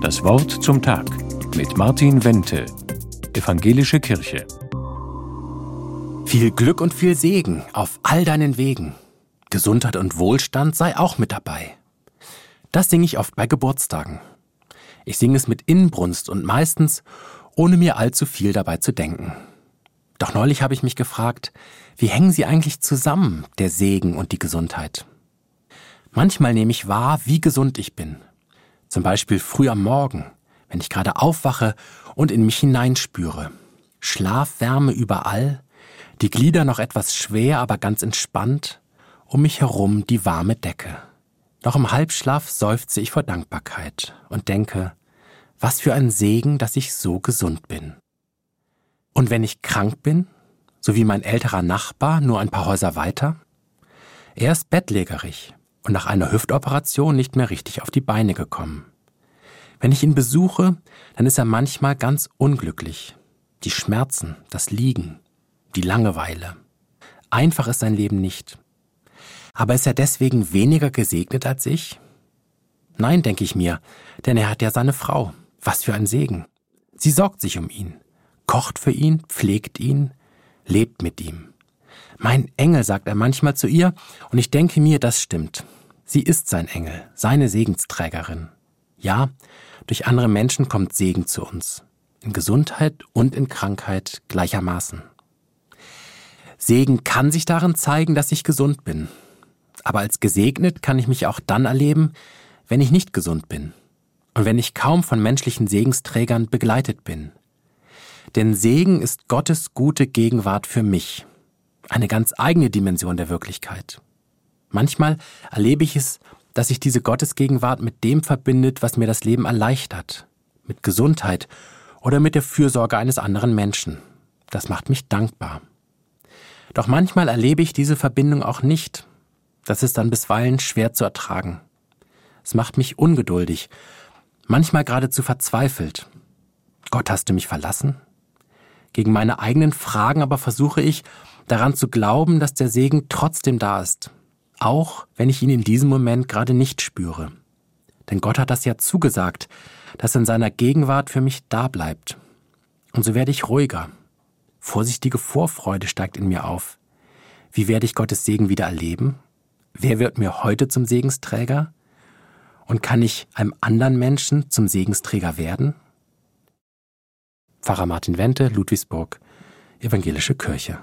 Das Wort zum Tag mit Martin Wente, Evangelische Kirche. Viel Glück und viel Segen auf all deinen Wegen. Gesundheit und Wohlstand sei auch mit dabei. Das singe ich oft bei Geburtstagen. Ich singe es mit Inbrunst und meistens ohne mir allzu viel dabei zu denken. Doch neulich habe ich mich gefragt, wie hängen sie eigentlich zusammen, der Segen und die Gesundheit? Manchmal nehme ich wahr, wie gesund ich bin, zum Beispiel früh am Morgen, wenn ich gerade aufwache und in mich hineinspüre. Schlafwärme überall, die Glieder noch etwas schwer, aber ganz entspannt, um mich herum die warme Decke. Noch im Halbschlaf seufze ich vor Dankbarkeit und denke, was für ein Segen, dass ich so gesund bin. Und wenn ich krank bin, so wie mein älterer Nachbar nur ein paar Häuser weiter, er ist bettlägerig, und nach einer Hüftoperation nicht mehr richtig auf die Beine gekommen. Wenn ich ihn besuche, dann ist er manchmal ganz unglücklich. Die Schmerzen, das Liegen, die Langeweile. Einfach ist sein Leben nicht. Aber ist er deswegen weniger gesegnet als ich? Nein, denke ich mir, denn er hat ja seine Frau. Was für ein Segen. Sie sorgt sich um ihn, kocht für ihn, pflegt ihn, lebt mit ihm. Mein Engel, sagt er manchmal zu ihr, und ich denke mir, das stimmt. Sie ist sein Engel, seine Segensträgerin. Ja, durch andere Menschen kommt Segen zu uns, in Gesundheit und in Krankheit gleichermaßen. Segen kann sich darin zeigen, dass ich gesund bin. Aber als gesegnet kann ich mich auch dann erleben, wenn ich nicht gesund bin und wenn ich kaum von menschlichen Segensträgern begleitet bin. Denn Segen ist Gottes gute Gegenwart für mich, eine ganz eigene Dimension der Wirklichkeit. Manchmal erlebe ich es, dass sich diese Gottesgegenwart mit dem verbindet, was mir das Leben erleichtert, mit Gesundheit oder mit der Fürsorge eines anderen Menschen. Das macht mich dankbar. Doch manchmal erlebe ich diese Verbindung auch nicht. Das ist dann bisweilen schwer zu ertragen. Es macht mich ungeduldig, manchmal geradezu verzweifelt. Gott, hast du mich verlassen? Gegen meine eigenen Fragen aber versuche ich, daran zu glauben, dass der Segen trotzdem da ist. Auch wenn ich ihn in diesem Moment gerade nicht spüre. Denn Gott hat das ja zugesagt, dass in seiner Gegenwart für mich da bleibt. Und so werde ich ruhiger. Vorsichtige Vorfreude steigt in mir auf. Wie werde ich Gottes Segen wieder erleben? Wer wird mir heute zum Segensträger? Und kann ich einem anderen Menschen zum Segensträger werden? Pfarrer Martin Wente, Ludwigsburg, Evangelische Kirche.